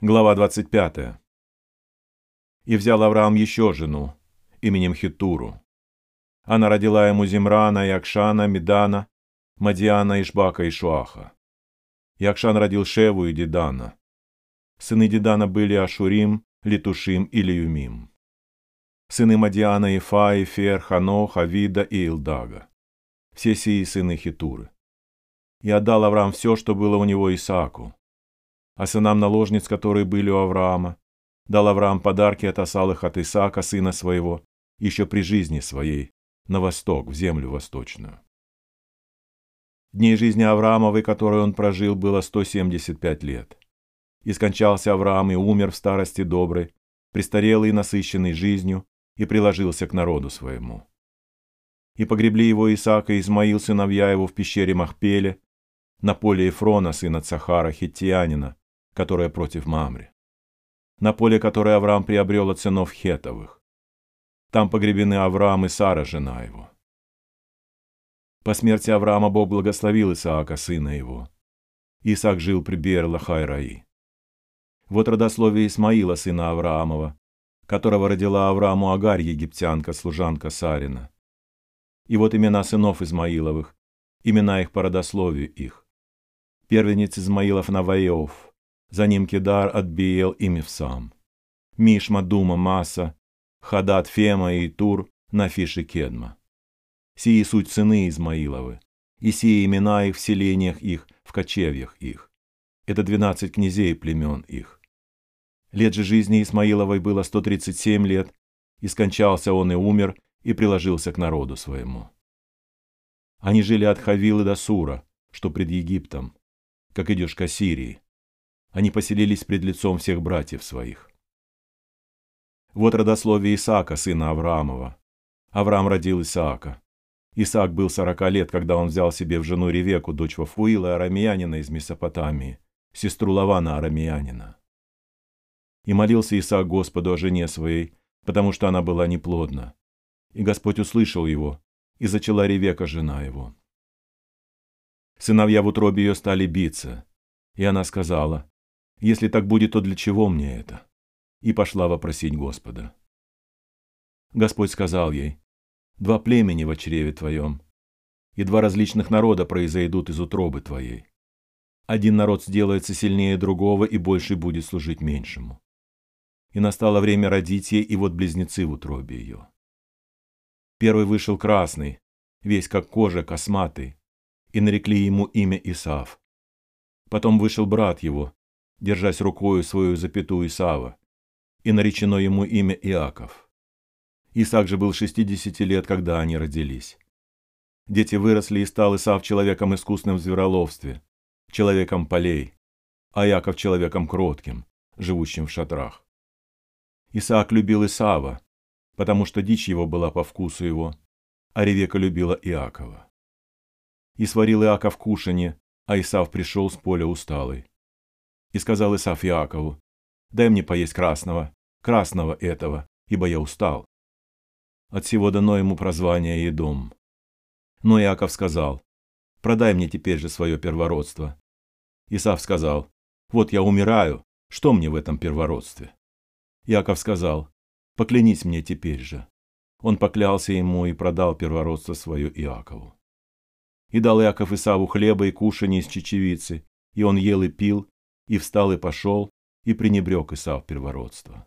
Глава 25. «И взял Авраам еще жену, именем Хитуру. Она родила ему Зимрана, и Акшана, Медана, Мадиана, Ишбака и Шуаха. И Акшан родил Шеву и Дидана. Сыны Дидана были Ашурим, Летушим и Леюмим. Сыны Мадиана, Ифа, Ифер, Ханох, Авида и Илдага. Все сии сыны Хитуры. И отдал Авраам все, что было у него Исааку, а сынам наложниц, которые были у Авраама, дал Авраам подарки, отосал их от Исаака, сына своего, еще при жизни своей, на восток, в землю восточную. Дней жизни Авраамовой, которые он прожил, было 175 лет. И скончался Авраам и умер в старости доброй, престарелый и насыщенный жизнью, и приложился к народу своему. И погребли его Исаак и Измаил, сыновья его, в пещере Махпеле, на поле Ефрона, сына Цахара, хиттианина, которая против Мамри. На поле, которое Авраам приобрел от сынов Хетовых. Там погребены Авраам и Сара, жена его. По смерти Авраама Бог благословил Исаака, сына его. Исаак жил при Бер-Лахай-Раи. Вот родословие Исмаила, сына Авраамова, которого родила Аврааму Агарь, египтянка, служанка Сарина. И вот имена сынов Измаиловых, имена их по родословию их. Первенец Измаилов Наваеов, за ним Кедар, Адбиел и Мивсам. Мишма, Дума, Маса, Хадат, Фема и Тур, Нафиш и Кедма. Сии суть сыны Измаиловы, и сии имена их в селениях их, в кочевьях их. Это двенадцать князей племен их. Лет же жизни Исмаиловой было 137 лет, и скончался он и умер, и приложился к народу своему. Они жили от Хавилы до Сура, что пред Египтом, как идешь к Ассирии, они поселились пред лицом всех братьев своих. Вот родословие Исаака, сына Авраамова. Авраам родил Исаака. Исаак был сорока лет, когда он взял себе в жену Ревеку, дочь Вафуила, арамеянина из Месопотамии, сестру Лавана, арамеянина. И молился Исаак Господу о жене своей, потому что она была неплодна. И Господь услышал его, и зачала Ревека, жена его. Сыновья в утробе ее стали биться, и она сказала, если так будет, то для чего мне это? И пошла вопросить Господа. Господь сказал ей, два племени в чреве твоем, и два различных народа произойдут из утробы твоей. Один народ сделается сильнее другого, и больше будет служить меньшему. И настало время родить ей, и вот близнецы в утробе ее. Первый вышел красный, весь как кожа, косматый, и нарекли ему имя Исав. Потом вышел брат его, держась рукою свою запятую Исава, и наречено ему имя Иаков. Исаак же был шестидесяти лет, когда они родились. Дети выросли, и стал Исав человеком искусным в звероловстве, человеком полей, а Иаков человеком кротким, живущим в шатрах. Исаак любил Исава, потому что дичь его была по вкусу его, а Ревека любила Иакова. И сварил Иаков кушанье, а Исав пришел с поля усталый. И сказал Исаф Иакову, «Дай мне поесть красного, красного этого, ибо я устал». От всего дано ему прозвание Едом. Но Иаков сказал, «Продай мне теперь же свое первородство». Исаф сказал, «Вот я умираю, что мне в этом первородстве?» Иаков сказал, «Поклянись мне теперь же». Он поклялся ему и продал первородство свое Иакову. И дал Иаков Исаву хлеба и кушанье из чечевицы, и он ел и пил, и встал и пошел, и пренебрег Исав первородство.